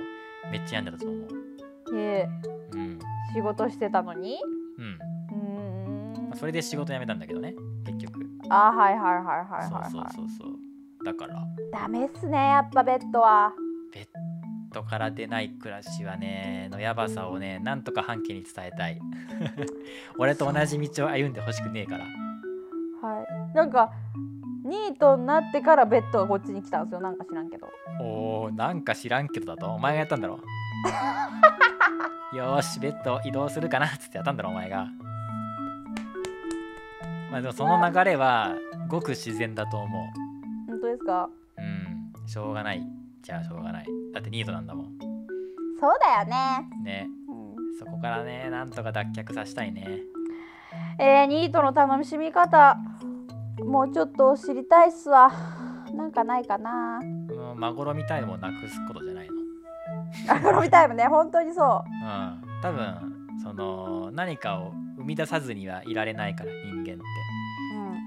めっちゃ病んでたと思う。
ええ
うん。
仕事してたのに？
うんそれで仕事辞めたんだけどね結局。
あはいはいはいはいはい
そう
はい。
そうそうそうだから。
ダメっすねやっぱベッドは。
ベッドから出ない暮らしはねのやばさをねなんとか半家に伝えたい。[laughs] 俺と同じ道を歩んでほしくねえから。
はい。なんかニートになってからベッドがこっちに来たんですよ。なんか知らんけど。
おーなんか知らんけどだと？お前がやったんだろ？[laughs] よーしベッド移動するかな？っつってやったんだろお前がまあでもその流れはごく自然だと思
本当ですか？
ううん。しょうがない。じゃあしょうがない。だってニートなんだもん。
そうだよね、
ね。
うん。
そこからねなんとか脱却させたいね。
えー、ニートの楽しみ方。もうちょっと知りたいっすわ。なんかないかな。
このまごろみタイムをなくすことじゃないの。
アフロミタイムね。本当にそ
う。ん。多分その何かを生み出さずにはいられないから人間って。
う、うん、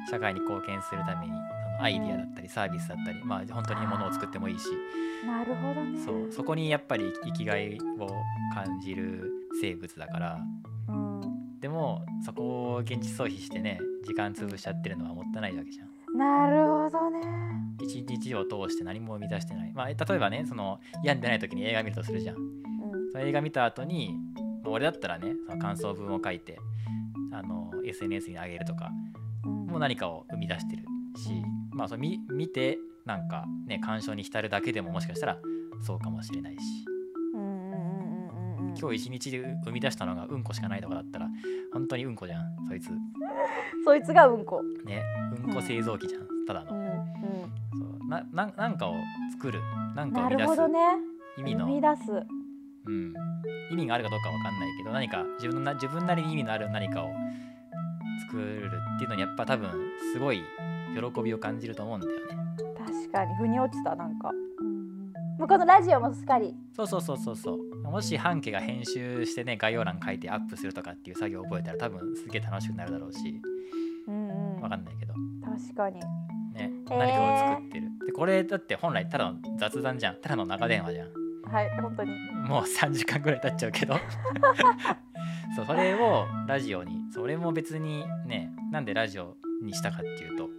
社会に貢献するためにアイディアだったりサービスだったりまあ本当に物を作ってもいいし。
なるほどね。
そうそこにやっぱり生きがいを感じる生物だから。
うん、
でもそこを現実逃避してね時間潰しちゃってるのはもったいないわけじゃん。
なるほどね。
一日を通して何も生み出してない。まあ例えばねその病んでない時に映画見るとするじゃん。
うん。
その映画見た後に、まあ俺だったらねその感想文を書いてあの SNS に上げるとか。
うん
もう何かを生み出してるし、まあその見見てなんかね鑑賞に浸るだけでももしかしたらそうかもしれないし。
うんうんうんうんうんうん。
今日一日で生み出したのがうんこしかないとかだったら本当にうんこじゃんそいつ。[laughs]
そいつがうんこ。
ねうんこ製造機じゃんただの、
うんうん。
そうなななんかを作るなんかを
な
生み出す
ね。
意味の、
生み出す。
うん、意味があるかどうかわかんないけど何か自分のな自分なりに意味のある何かを作るっていうのにやっぱ多分すごい喜びを感じると思うんだよね。
確かに腑に落ちたなんか、うん。もうこのラジオもすっかり。
そうそうそうそうそう。もし半家が編集してね概要欄書いてアップするとかっていう作業を覚えたら多分すげえ楽しくなるだろうし。
うんうん。
わかんないけど。
確かに。
ね。何かを作って。るでこれだって本来ただの雑談じゃん。ただの長電話じゃん
はい本当に。
もう3時間ぐらい経っちゃうけど。[laughs] そうそれをラジオにそれも別にねなんでラジオにしたかっていうと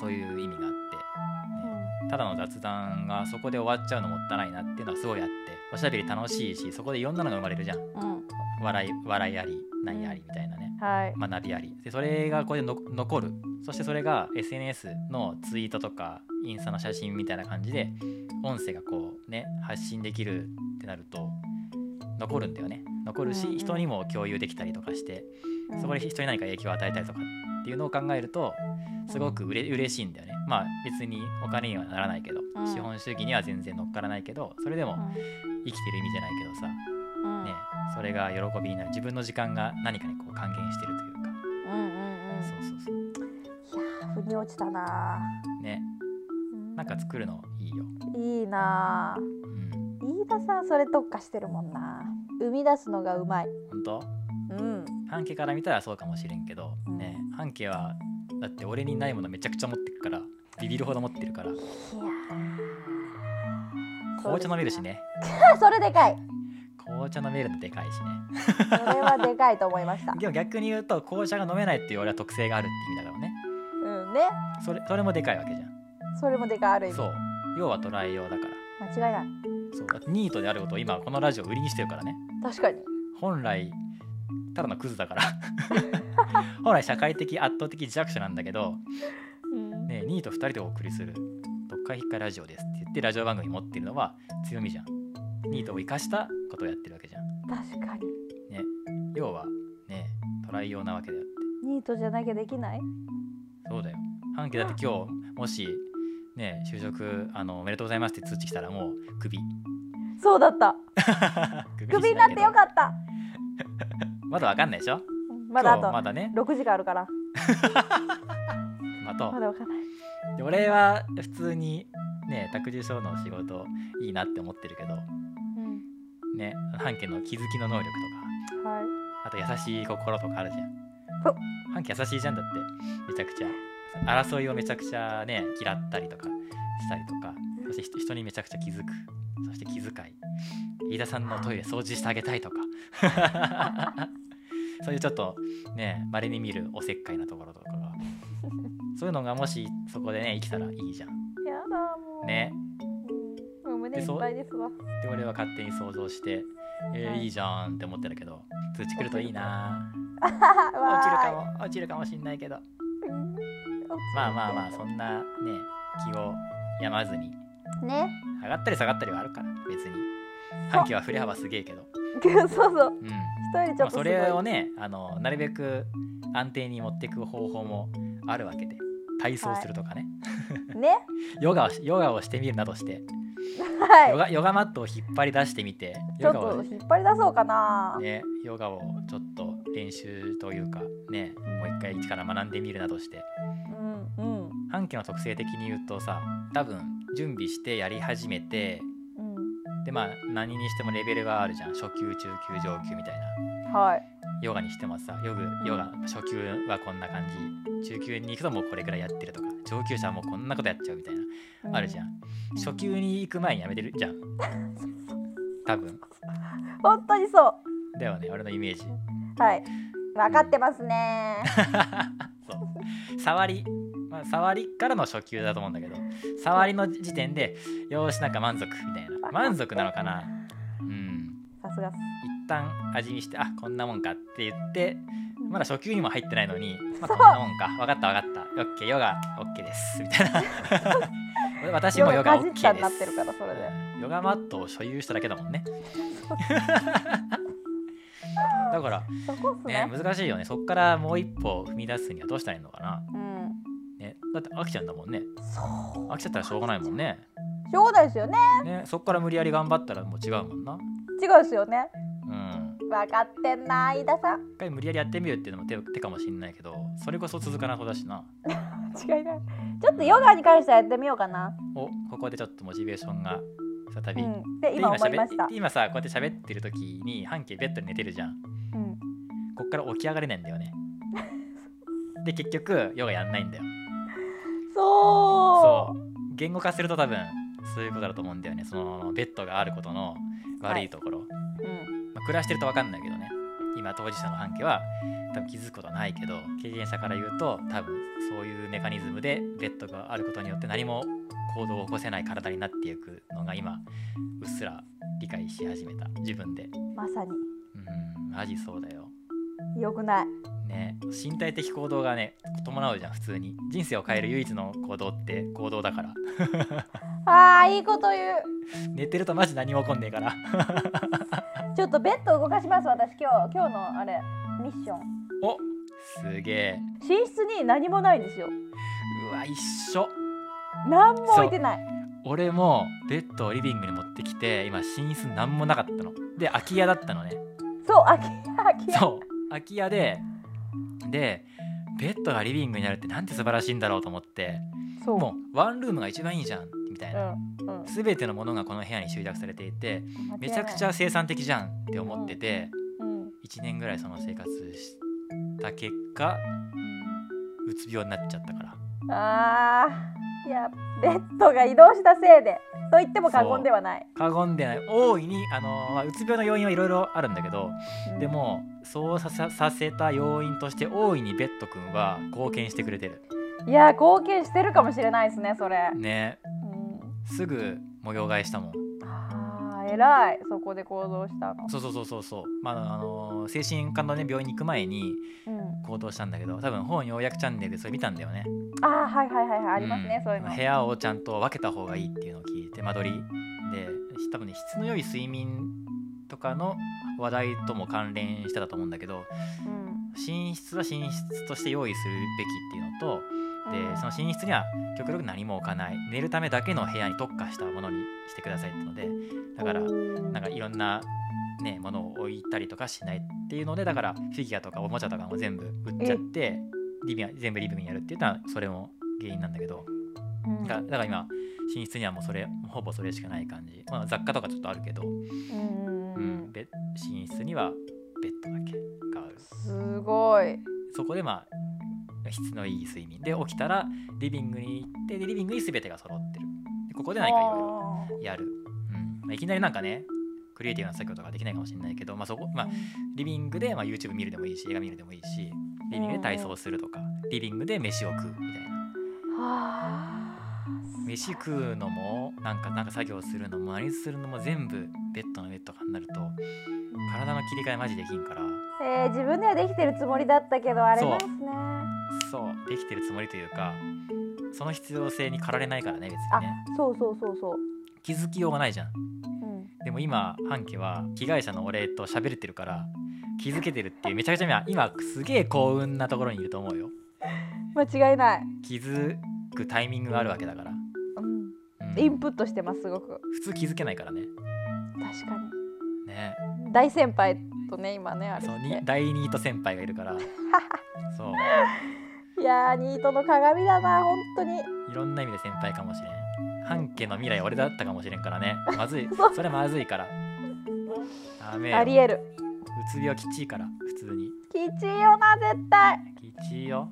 そういう意味があって、ね、ただの雑談がそこで終わっちゃうのもったいないなっていうのはすごいあって。おしゃべり楽しいしそこでいろんなのが生まれるじゃん。
うん、うん、
笑い笑いあり何ありみたいなね。
はい。
学びあり。でそれがこれでの残る。そしてそれが SNS のツイートとかインスタの写真みたいな感じで音声がこうね発信できるってなると残るんだよね。残るし、人にも共有できたりとかして
うん。
そこで人に何か影響を与えたりとかっていうのを考えるとすごくうれ嬉しいんだよね。まあ別にお金にはならないけど、
うん。
資本主義には全然乗っからないけどそれでも生きてる意味じゃないけどさ、
うん。
ねそれが喜びになる自分の時間が何かにこう還元してるというか、
うんうんうん。
そうそうそう。
いやー腑に落ちたな
ね。
ー
なんか作るのよ。
いいな。
うん。
ー飯田さんそれ特化してるもんな。生み出すのがうまい。
本当？
うん。
半家から見たらそうかもしれんけど、
うん。
ね半径はだって俺にないものめちゃくちゃ持ってるからビビるほど持ってるから。
いや
紅茶飲めるしね。
ー [laughs] それでかい。
紅茶飲めるのでかいしね。
それはでかいと思いました。[laughs]
でも逆に言うと紅茶が飲めないっていう俺は特性があるって意味だからね。
うんね。
それそれもでかいわけじゃ
それもでかいある意味。
んそう要は捉えようだから。
間違いない。
そうだってニートであることを今このラジオ売りにしてるからね。
確かに。
本来ただのクズだから。[laughs] 本来社会的圧倒的弱者なんだけど、
うん。
ね、ニート2人でお送りする「読解引っかいラジオです」って言ってラジオ番組持ってるのは強みじゃん。ニートを生かしたことをやってるわけじゃん。
確かに。
ね要はね捉えようなわけであって。
ニートじゃなきゃできない？
そうだよ。半径だって今日もしね就職あのおめでとうございますって通知来たらもうクビ。
そうだった。[laughs]
ク
クビになってよかった。[laughs]
まだわかんないでしょ？
うんまだあ
今日ま
と
だね。
6時間あるから。[laughs]
まと
まだわかんない。
で俺は普通にね託児所の仕事いいなって思ってるけど
うん。
ね半径の気づきの能力とか
はい。
あと優しい心とかあるじゃん。
ほ
半径優しいじゃんだってめちゃくちゃ争いをめちゃくちゃね嫌ったりとかしたりとかそして人人にめちゃくちゃ気づく。そして気遣い。飯田さんのトイレ掃除してあげたいとか。[laughs] そういうちょっとね稀に見るおせっかいなところとかが。そういうのがもしそこでね生きたらいいじゃん。
やだもう。
ね。
うんもう胸いっぱいですわ。
で俺は勝手に想像してえー
はい。
いいじゃんって思ってるけど通知来るといいな。[laughs]
落
落ちるかも。落ちるかもしんないけどまあまあまあそんなね気を病まずに。
ね。
上がったり下がったりはあるから別に。半径は振れ幅すげえけど。[laughs]
そうそう
う。ん。
一人ちょっとすごい。
れをねあのなるべく安定に持っていく方法もあるわけで。体操するとかね、
ね。[laughs]
ヨガをしヨガをしてみるなどして、ヨ
はい。
ガヨガマットを引っ張り出してみて
ちょっ
ヨガを
と引っ張り出そうかな。
ね、ヨガをちょっと練習というかねもう一回一から学んでみるなどして半径の特性的に言うとさ多分準備してやり始めて
うん。
でまあ何にしてもレベルがあるじゃん。初級中級上級みたいな。
はい。
ヨガにしてもさヨグヨガ初級はこんな感じ。中級に行くともうこれぐらいやってるとか上級者はもうこんなことやっちゃうみたいなあるじゃん。初級に行く前にやめてる？じゃん。多分。
本当にそう。
だよね俺のイメージ。
はい。分かってますね。[laughs]
そう。触り、まあ、触りからの初級だと思うんだけど触りの時点でよーしなんか満足みたいな。満足なのかな？うん。
さすが
一旦味見してあこんなもんかって言ってまだ初級にも入ってないのに、まあ、こんなもんか。分かった分かった。オッケーヨガオッケーです。みたいな。[laughs] 私もヨガオッケーです。ヨガマットを所有しただけだもんね。[laughs] だから
ね。
ね難しいよね。そっからもう一歩踏み出すにはどうしたらいいのかな、
うん。
ね、だって飽きちゃうんだもんね。
そう。
飽きちゃったらしょうがないもんね。
しょうがないですよね。
ねそっから無理やり頑張ったらもう違うもんな。
違うですよね。
うん。
分かってんな飯田さん。
一回無理やりやってみるっていうのも手手かもしんないけどそれこそ続かなそうだしな。[laughs]
違いない。ちょっとヨガに関してはやってみようかな。
おここでちょっとモチベーションが再び、
うん。で今思いました。
喋今さこうやって喋ってる時に半径ベッドに寝てるじゃん。
うん。
こっから起き上がれないんだよね。で結局ヨガやんないんだよ
そ
そう。言語化すると多分そういうことだと思うんだよね。そのベッドがあることの悪いところ、
ううん。
まあ、暮らしてると分かんないけどね。今当事者の半径は多分気づくことはないけど経験者から言うと多分そういうメカニズムでベッドがあることによって何も行動を起こせない体になっていくのが今うっすら理解し始めた。自分で。
まさに。
うんマジそうだよ。
よくない
ね身体的行動がね伴うじゃん普通に。人生を変える唯一の行動って行動だから。
あーいいこと言う。
寝てるとマジ何も起こんねえから。[laughs]
ちょっとベッド動かします私今日。今日のあれミッション。
おすげえ。
寝室に何もないんですよ。
うわ一緒。
何も置いてない。
俺もベッドをリビングに持ってきて今寝室何もなかったの。で空き家だったのね。
そう空き空き家。
そう。空き家ででベッドがリビングにあるってなんて素晴らしいんだろうと思って
そう。
もうワンルームが一番いいじゃんみたいな。
うんうん。
全てのものがこの部屋に集約されていてめちゃくち
ゃ、
ゃ生産的じゃんって思ってて
うん
1年ぐらいその生活した結果うつ病になっちゃったから。
あーいやベッドが移動したせいでと言っても過言ではない、
過言でない。大いにあの、まあ、うつ病の要因はいろいろあるんだけど
うん。
でもそうさせた要因として大いにベッド君は貢献してくれてる。
いや貢献してるかもしれないですねそれ、
ね。
うん、
すぐ模様替えしたもん
偉い。そこで行動したの。
そうそうそうそうそう。まああの精神科のね病院に行く前に
うん、
行動したんだけど多分本要約チャンネルでそれ見たんだよね。
あーはいはいはいはい。ありますね、
ん。
そういうの。
部屋をちゃんと分けた方がいいっていうのを聞いて間取り。で多分ね質の良い睡眠とかの話題とも関連してたと思うんだけど
うん。
寝室は寝室として用意するべきっていうのとでその寝室には極力何も置かない。寝るためだけの部屋に特化したものにしてくださいってのでだからなんかいろんなねものを置いたりとかしないっていうのでだからフィギュアとかおもちゃとかも全部売っちゃってリビング全部リビングにやるっていうのはそれも原因なんだけど。
うん。
だからだから今寝室にはもうそれほぼそれしかない感じ、まあ、雑貨とかちょっとあるけど、
うん
寝室にはベッドだけがある。
すごい。
そこでまあ質のいい睡眠。で起きたらリビングに行ってでリビングに全てが揃ってる。でここで何かいろいろやる、うん。まあ、いきなりなんかねクリエイティブな作業とかできないかもしれないけど、まあ、そこ、まあ、リビングで、まあ、YouTube 見るでもいいし映画見るでもいいしリビングで体操するとかリビングで飯を食うみたいな。
はあ
飯食うのもなんかなんか作業するのも何するのも全部ベッドの上とかになると体の切り替えマジできんから。
えー、自分ではできてるつもりだったけどあれなんですね
そうできてるつもりというかその必要性に駆られないからね別
あ
にね。
そうそうそうそう。
気づきようがないじゃん。
うん。
でも今半家は被害者の俺と喋れてるから気づけてるっていうめちゃくちゃ今今すげえ幸運なところにいると思うよ。
間違いない、
気づくタイミングがあるわけだから、
うん、
うん。
インプットしてますすごく。
普通気づけないからね。
確か
ね。
に大先輩とね今ねあれ
そう第ニート先輩がいるから。[laughs] そう
いやーニートの鏡だな本当に。
いろんな意味で先輩かもしれん。半家の未来俺だったかもしれんからね。まずい。
そ
れまずいから。ダメよ。
ありえる。
うつ病きちいから普通に。
きちいよな絶対。
きちいよ。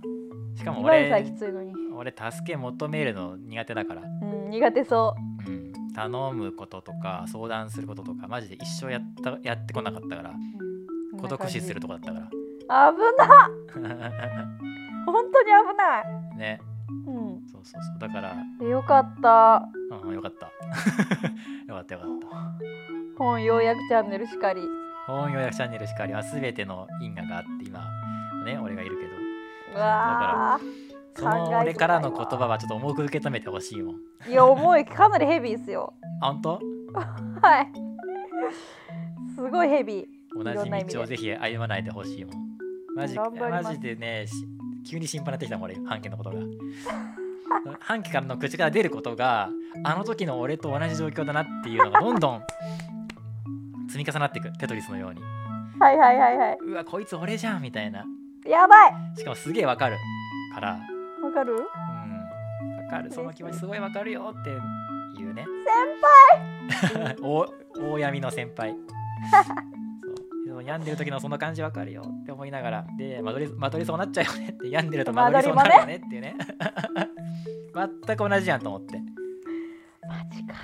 しかも俺
きついのに。
俺助け求めるの苦手だから、
うん苦手そ
う。ん、頼むこととか相談することとかマジで一生やったやってこなかったから。
う、うん
孤独死するとこだったか
危な
ら [laughs] [laughs]
本当に危ない。
ね。
うん。
そうそうそう。だから。
よかった。
うんよかった。[laughs] よかったよかった。
本要約チャンネルしかり。
本予約チャンネルしかり。は全ての因果があって今ね俺がいるけど。
うわ
その俺からの言葉はちょっと重く受け止めてほしいもん。
ーいや重い。かなりヘビーですよ。[laughs]
あ本当？
はい。すごいヘビー。
同じ道をぜひ歩まないでほしいもん。マジマジでねし急に心配になってきたもん俺半家のことが。半家からの口から出ることがあの時の俺と同じ状況だなっていうのがどんどん積み重なっていく。テトリスのように。
はいはいはいは
うわこいつ俺じゃんみたいな。い
やばい。
しかもすげえわかる。から。
わかる？
うん。わかる。その気持ちすごいわかるよっていうね。
先
輩。[laughs] 大大闇の先輩 [laughs] 病んでる時のその感じわかるよって思いながらで間取り間取りそうなっちゃうよねって [laughs] 病んでると間取りそうになるよねっていうね。[laughs] 全く同じやんと思って。
マジか。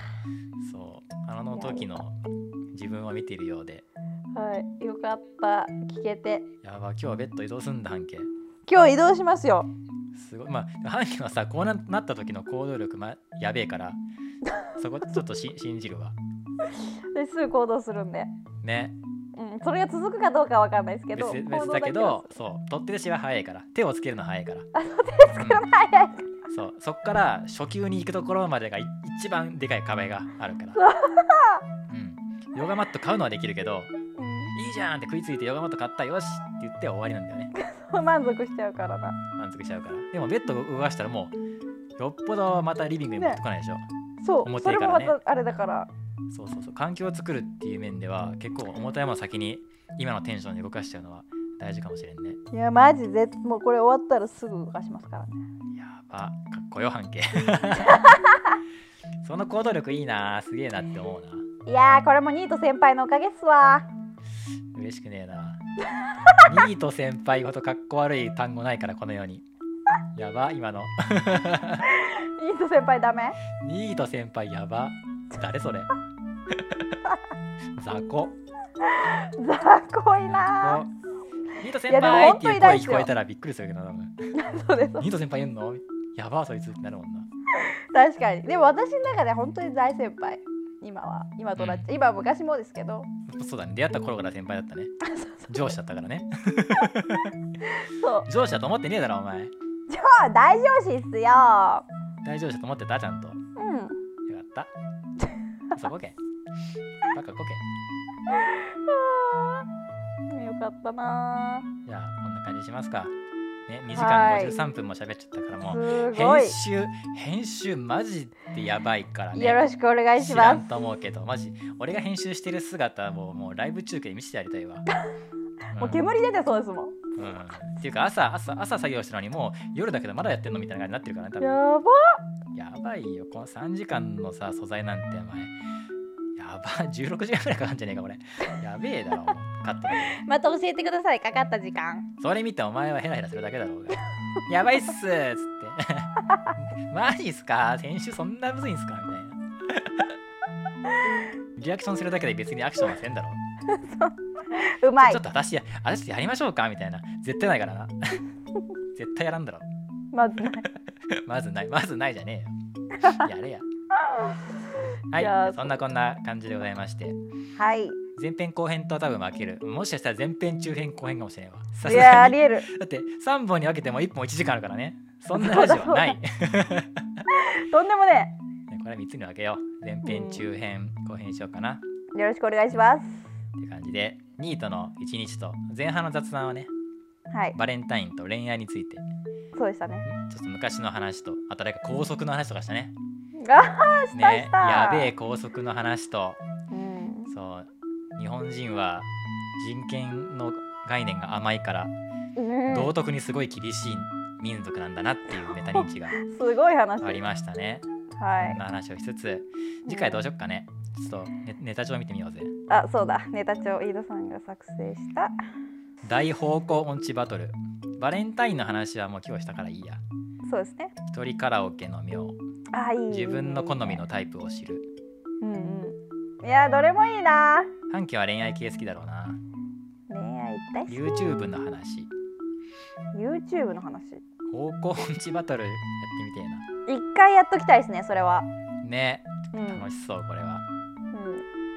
そう。あの時の自分を見ているようで。
はいよかった。聞けて。
やば今日はベッド移動すんだ半径
今日移動しますよ。
すごい。まあ半径はさこうななった時の行動力、ま、やべえから。そこちょっとし [laughs] 信じるわ。
ですぐ行動するんで。
ね
うんそれが続くかどうかわかんないですけど
別
行
別だけどそう取って出しは早いから。手をつけるの早いから。
あ [laughs] の手つけるの早い
そうそっから初級に行くところまでがい一番でかい壁があるから。
そう。
うん。ヨガマット買うのはできるけど
う
いいじゃんって食いついてヨガマット買ったよしって言って終わりなんだよね。[laughs]
ん満足しちゃうからな。
満足しちゃうから。でもベッドを動かしたらもうよっぽどまたリビングに持ってこないでしょ、
そう。
重
それもまたあれだから
そうそうそう。環境を作るっていう面では結構重たいもの先に今のテンションで動かしちゃうのは大事かもしれんね。
いやマジで。もうこれ終わったらすぐ動かしますからね。
やばかっこよ半径。[laughs] その行動力いいなすげえなって思うな。い
やーこれもニート先輩のおかげっすわ。
嬉しくねえな。ニート先輩ほどかっこ悪い単語ないからこの世に。やば今の。[laughs]
ニート先輩ダメ？
ニート先輩やば。誰それ？[laughs] 雑魚。
雑魚いな。
ニート先輩っていう声聞こえたらびっくりするけどな多分。[laughs]
そうです。
ニート先輩いんの？やばそいつってなるもんな。
確かに。でも私の中で本当に大先輩。今は。今となっちゃ、今は昔もですけど。
そうだね。出会った頃から先輩だったね。上司だったからね。[laughs]
そう。
上司だと思ってねえだろお前。
超大上司っすよ。
大上司だと思ってたちゃんと。よ
うん。
かった。そこけバカこ
よかったな
けじゃあこんな感じしますか。ね2時間
はい
53分も喋っちゃったからもう編集編集マジでやばいからね。
よろしくお願いします。
知らんと思うけどマジ俺が編集してる姿をもうライブ中継で見せてやりたいわ。[laughs]
もう煙出てそうですもん。
うん、うんっていうか朝朝朝作業したのにもう夜だけどまだやってんのみたいな感じになってるからね多分。
やば
やばいよ。この3時間のさ素材なんてお前やば16 [laughs] 時間ぐらいかかんじゃねえかこれ。やべえだろ。カット
また教えてくださいかかった時間。
それ見てお前はヘラヘラするだけだろうが。やばいっすっつって。[laughs] マジっすか？編集そんなむずいんすか？みたいな。[laughs] リアクションするだけで別にアクションはせんだろ
う。まい。
ちょっと私や私やりましょうか？みたいな。絶対ないからな。絶対やらんだろ。
まずない。
まずない。まずないじゃねえよ。やれやはい。そんなこんな感じでございまして。
はい。
前編後編と多分分ける。もしかしたら前編中編後編かもしれんわ。さす
いやありえる。
だって3本に分けても1本1時間あるからね。そんなラジオはない。ね [laughs]
とんでもね
これ3つに分けよう。前編中編後編にしようかな。
よろしくお願いします。
っていう感じでニートの1日と前半の雑談はね
はい。
バレンタインと恋愛について。
そうでしたね。
ちょっと昔の話とあと誰か高速の話とかしたね。
がした
ねやべえ高速の話と
うん
そう日本人は人権の概念が甘いから
うん
道徳にすごい厳しい民族なんだなっていうメタ認知が [laughs]
すごい話
ありましたね。
はい
こんな話をしつつ次回どうしよっかね。ちょっとネネタ帳見てみようぜ。
あそうだネタ帳飯田さんが作成した
大方向音痴バトル。バレンタインの話はもう今日したからいいや。
そうですね
一人カラオケの妙。
あいい
自分の好みのタイプを知る。
うんうんいやどれもいいな
半期は恋愛系好きだろうな。
恋愛大好き
YouTube の話。
YouTube の話？
方向音痴バトルやってみてえ
一回やっときたいですねそれは
な。ね
うん、
楽しそうこれは。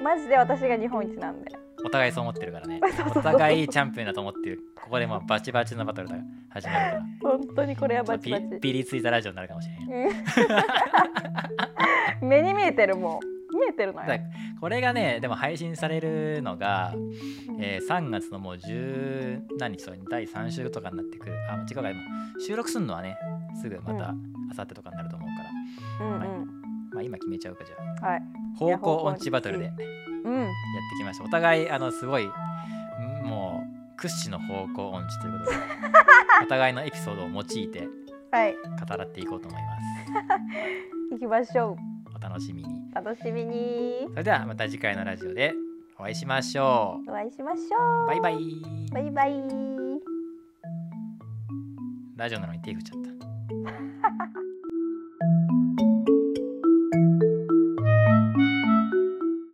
うん、マジで私が日本一なんで
お互いそう思ってるからね。[laughs] お互いチャンピオンだと思ってる。ここでもうバチバチのバトルが始まるから。
本当にこれはバチ
ピ
バチ。
ピリついたラジオになるかもしれん。
うん [laughs] 目に見えてるもう。見えてるのよ。
だこれがねでも配信されるのが、えー3月のもう10何日とかに？第3週とかになってくる。あ違うかでも収録するのはねすぐまた
う
あさってとかになると思うから、
うんうん
まあ今決めちゃうかじゃ
はい。
あ方向音痴バトルで。やって
うん。
きましょうお互いあのすごいんもう屈指の方向音痴ということで [laughs] お互いのエピソードを用いて
はい。
語らっていこうと思います。[laughs]
行きましょ
お楽しみに。
う楽しみに。
それではまた次回のラジオでお会いしましょ
お会いしましょう
う。バイバイ。
バイバイ。
ラジオなのに手振っちゃった [laughs]